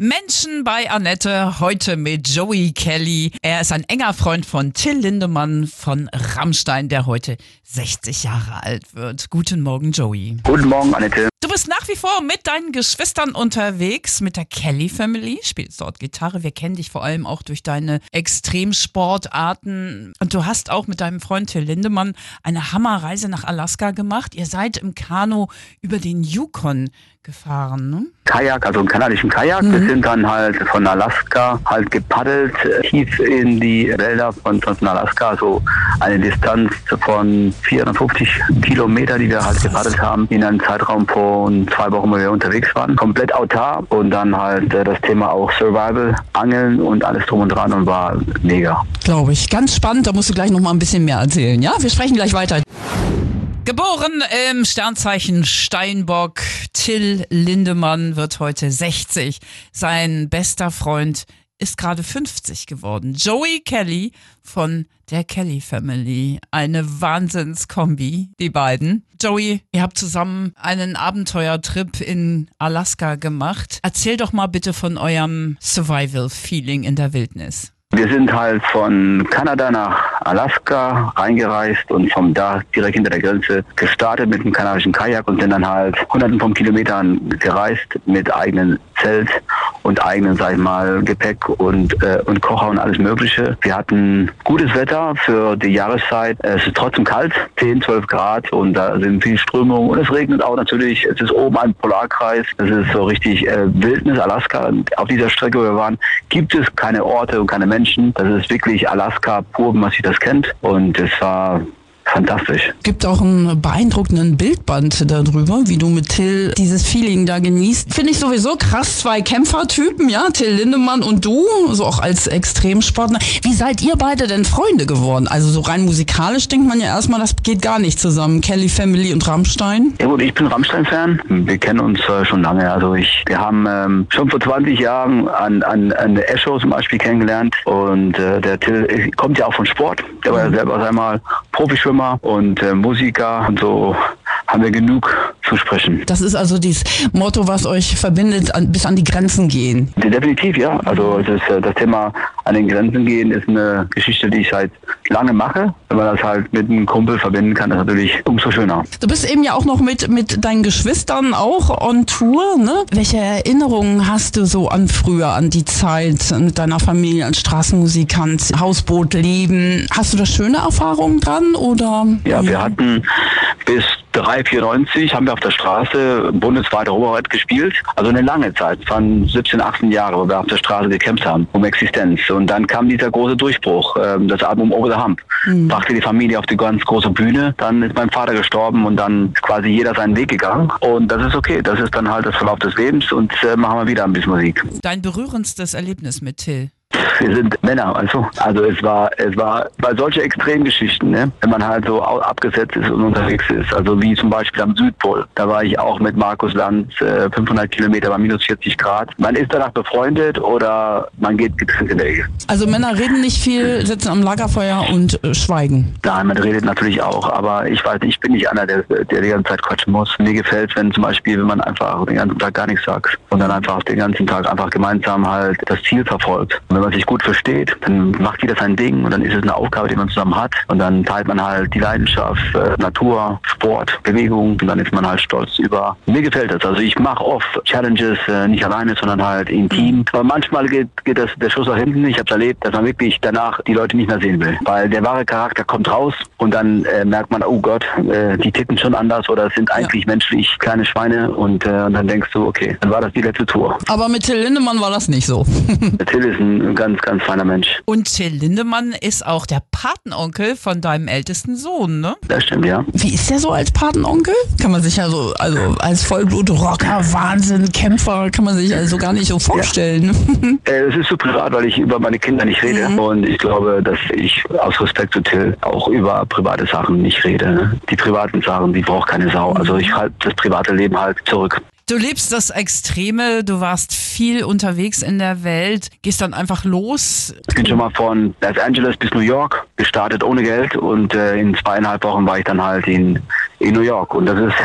Menschen bei Annette, heute mit Joey Kelly. Er ist ein enger Freund von Till Lindemann von Rammstein, der heute 60 Jahre alt wird. Guten Morgen, Joey. Guten Morgen, Annette. Du bist nach wie vor mit deinen Geschwistern unterwegs, mit der Kelly Family, spielst dort Gitarre. Wir kennen dich vor allem auch durch deine Extremsportarten. Und du hast auch mit deinem Freund Till Lindemann eine Hammerreise nach Alaska gemacht. Ihr seid im Kanu über den Yukon gefahren, ne? Kajak, also einen kanadischen Kajak. Wir sind dann halt von Alaska halt gepaddelt, äh, tief in die Wälder von, von Alaska, so eine Distanz von 450 Kilometer, die wir halt gepaddelt haben, in einem Zeitraum von zwei Wochen, wo wir unterwegs waren. Komplett autark und dann halt äh, das Thema auch Survival, Angeln und alles drum und dran und war mega. Glaube ich. Ganz spannend, da musst du gleich noch mal ein bisschen mehr erzählen, ja? Wir sprechen gleich weiter. Geboren im Sternzeichen Steinbock, Till Lindemann wird heute 60. Sein bester Freund ist gerade 50 geworden. Joey Kelly von der Kelly Family. Eine Wahnsinnskombi, die beiden. Joey, ihr habt zusammen einen Abenteuertrip in Alaska gemacht. Erzähl doch mal bitte von eurem Survival-Feeling in der Wildnis. Wir sind halt von Kanada nach Alaska reingereist und vom da direkt hinter der Grenze gestartet mit einem kanadischen Kajak und sind dann halt hunderten von Kilometern gereist mit eigenen Zelt und eigenen, sag ich mal, Gepäck und, äh, und Kocher und alles Mögliche. Wir hatten gutes Wetter für die Jahreszeit. Es ist trotzdem kalt, 10, 12 Grad und da sind viel Strömungen und es regnet auch natürlich. Es ist oben ein Polarkreis. Es ist so richtig äh, Wildnis, Alaska. Und auf dieser Strecke, wo wir waren, gibt es keine Orte und keine Menschen. Das ist wirklich Alaska pur, man sich das kennt. Und es war fantastisch. Gibt auch einen beeindruckenden Bildband darüber, wie du mit Till dieses Feeling da genießt. Finde ich sowieso krass, zwei Kämpfertypen, ja, Till Lindemann und du, so auch als Extremsportler. Wie seid ihr beide denn Freunde geworden? Also so rein musikalisch denkt man ja erstmal, das geht gar nicht zusammen. Kelly Family und Rammstein. Ja gut, ich bin Rammstein-Fan. Wir kennen uns äh, schon lange. Also ich, wir haben ähm, schon vor 20 Jahren an, an, an der Escho zum Beispiel kennengelernt und äh, der Till äh, kommt ja auch von Sport. Der war ja selber einmal Profischwimmer und äh, Musiker und so. Haben wir genug zu sprechen. Das ist also dieses Motto, was euch verbindet, an, bis an die Grenzen gehen. Definitiv, ja. Also das, äh, das Thema an den Grenzen gehen ist eine Geschichte, die ich seit lange mache. Wenn man das halt mit einem Kumpel verbinden kann, ist natürlich umso schöner. Du bist eben ja auch noch mit, mit deinen Geschwistern auch on Tour, ne? Welche Erinnerungen hast du so an früher, an die Zeit mit deiner Familie als Straßenmusikant, Hausbootleben? Hast du da schöne Erfahrungen dran oder? Ja, wir hatten bis 394 haben wir auf der Straße bundesweit Europaweit gespielt. Also eine lange Zeit, von 17, 18 Jahre, wo wir auf der Straße gekämpft haben um Existenz. Und dann kam dieser große Durchbruch, ähm, das Album Over the Hump. Mhm. Brachte die Familie auf die ganz große Bühne. Dann ist mein Vater gestorben und dann ist quasi jeder seinen Weg gegangen. Und das ist okay. Das ist dann halt das Verlauf des Lebens und äh, machen wir wieder ein bisschen Musik. Dein berührendstes Erlebnis mit Till? Wir sind Männer, also also es war es war bei solche Extremgeschichten, ne, wenn man halt so abgesetzt ist und unterwegs ist, also wie zum Beispiel am Südpol, da war ich auch mit Markus Lanz äh, 500 Kilometer bei minus 40 Grad. Man ist danach befreundet oder man geht getrennt in der Ehe. Also Männer reden nicht viel, sitzen am Lagerfeuer und äh, schweigen. Nein, man redet natürlich auch, aber ich weiß, ich bin nicht einer, der, der die ganze Zeit quatschen muss. Mir gefällt, wenn zum Beispiel, wenn man einfach den ganzen Tag gar nichts sagt und dann einfach den ganzen Tag einfach gemeinsam halt das Ziel verfolgt. Und wenn man sich gut versteht, dann macht jeder sein Ding und dann ist es eine Aufgabe, die man zusammen hat und dann teilt man halt die Leidenschaft, äh, Natur, Sport, Bewegung und dann ist man halt stolz über. Mir gefällt das. Also ich mache oft Challenges äh, nicht alleine, sondern halt im Team. Aber manchmal geht, geht das der Schuss nach hinten. Ich habe erlebt, dass man wirklich danach die Leute nicht mehr sehen will, weil der wahre Charakter kommt raus und dann äh, merkt man, oh Gott, äh, die ticken schon anders oder sind eigentlich ja. menschlich kleine Schweine und, äh, und dann denkst du, okay, dann war das die letzte Tour. Aber mit Till Lindemann war das nicht so. Till ist ein ganz, ganz feiner Mensch. Und Till Lindemann ist auch der Patenonkel von deinem ältesten Sohn, ne? Das stimmt, ja. Wie ist der so als Patenonkel? Kann man sich ja so, also als Vollblut-Rocker, Wahnsinn, Kämpfer, kann man sich also gar nicht so vorstellen. Ja. äh, es ist so privat, weil ich über meine Kinder nicht rede. Mhm. Und ich glaube, dass ich aus Respekt zu Till auch über private Sachen nicht rede. Ne? Die privaten Sachen, die braucht keine Sau. Also ich halte das private Leben halt zurück. Du lebst das Extreme, du warst viel unterwegs in der Welt, gehst dann einfach los. Ich bin schon mal von Los Angeles bis New York gestartet ohne Geld und äh, in zweieinhalb Wochen war ich dann halt in in New York. Und das ist,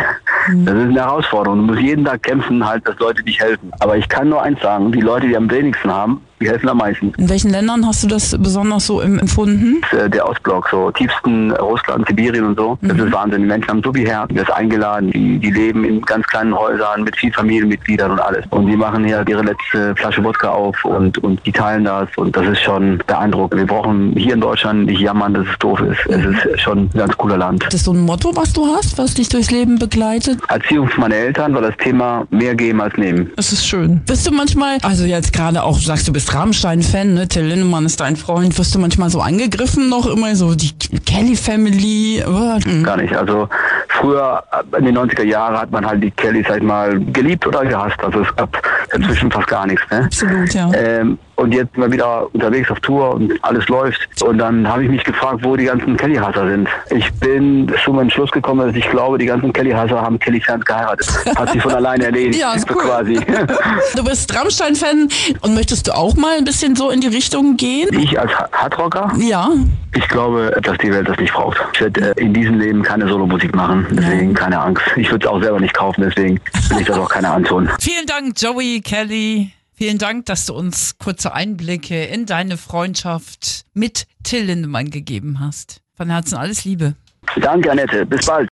das ist eine Herausforderung. Du musst jeden Tag kämpfen, halt, dass Leute dich helfen. Aber ich kann nur eins sagen, die Leute, die am wenigsten haben, die helfen am meisten. In welchen Ländern hast du das besonders so em- empfunden? Äh, Der Ostblock, so tiefsten Russland, Sibirien und so. Das ist Wahnsinn. Die Menschen haben so viel Herz, die ist eingeladen, die, die leben in ganz kleinen Häusern mit viel Familienmitgliedern und alles. Und die machen hier ihre letzte Flasche Wodka auf und, und die teilen das und das ist schon beeindruckend. Wir brauchen hier in Deutschland nicht jammern, dass es doof ist. Es ist schon ein ganz cooler Land. Das ist so ein Motto, was du hast, was dich durchs Leben begleitet? Erziehung für meine Eltern war das Thema mehr geben als nehmen. Das ist schön. Wirst du manchmal, also jetzt gerade auch, sagst, du bist Rammstein-Fan, ne? Till Lindemann ist dein Freund, wirst du manchmal so angegriffen noch immer so die Kelly Family? Oh, mm. Gar nicht. Also früher äh, in den 90er Jahren hat man halt die Kellys halt mal geliebt oder gehasst. Also es gab inzwischen fast gar nichts. Ne? Absolut, ja. Ähm, und jetzt mal wieder unterwegs auf Tour und alles läuft. Und dann habe ich mich gefragt, wo die ganzen Kelly-Hasser sind. Ich bin zu meinem Schluss gekommen, dass ich glaube, die ganzen Kelly-Hasser haben Kelly-Fans geheiratet. Hat sich von alleine erledigt. Ja, ist cool. quasi. Du bist Rammstein-Fan und möchtest du auch mal ein bisschen so in die Richtung gehen? Ich als Ha- Hardrocker, Ja. ich glaube, dass die Welt das nicht braucht. Ich werde äh, in diesem Leben keine Solomusik machen. Deswegen keine Angst. Ich würde es auch selber nicht kaufen, deswegen will ich das auch keiner antun. Vielen Dank, Joey Kelly. Vielen Dank, dass du uns kurze Einblicke in deine Freundschaft mit Till Lindemann gegeben hast. Von Herzen alles Liebe. Danke, Annette. Bis bald.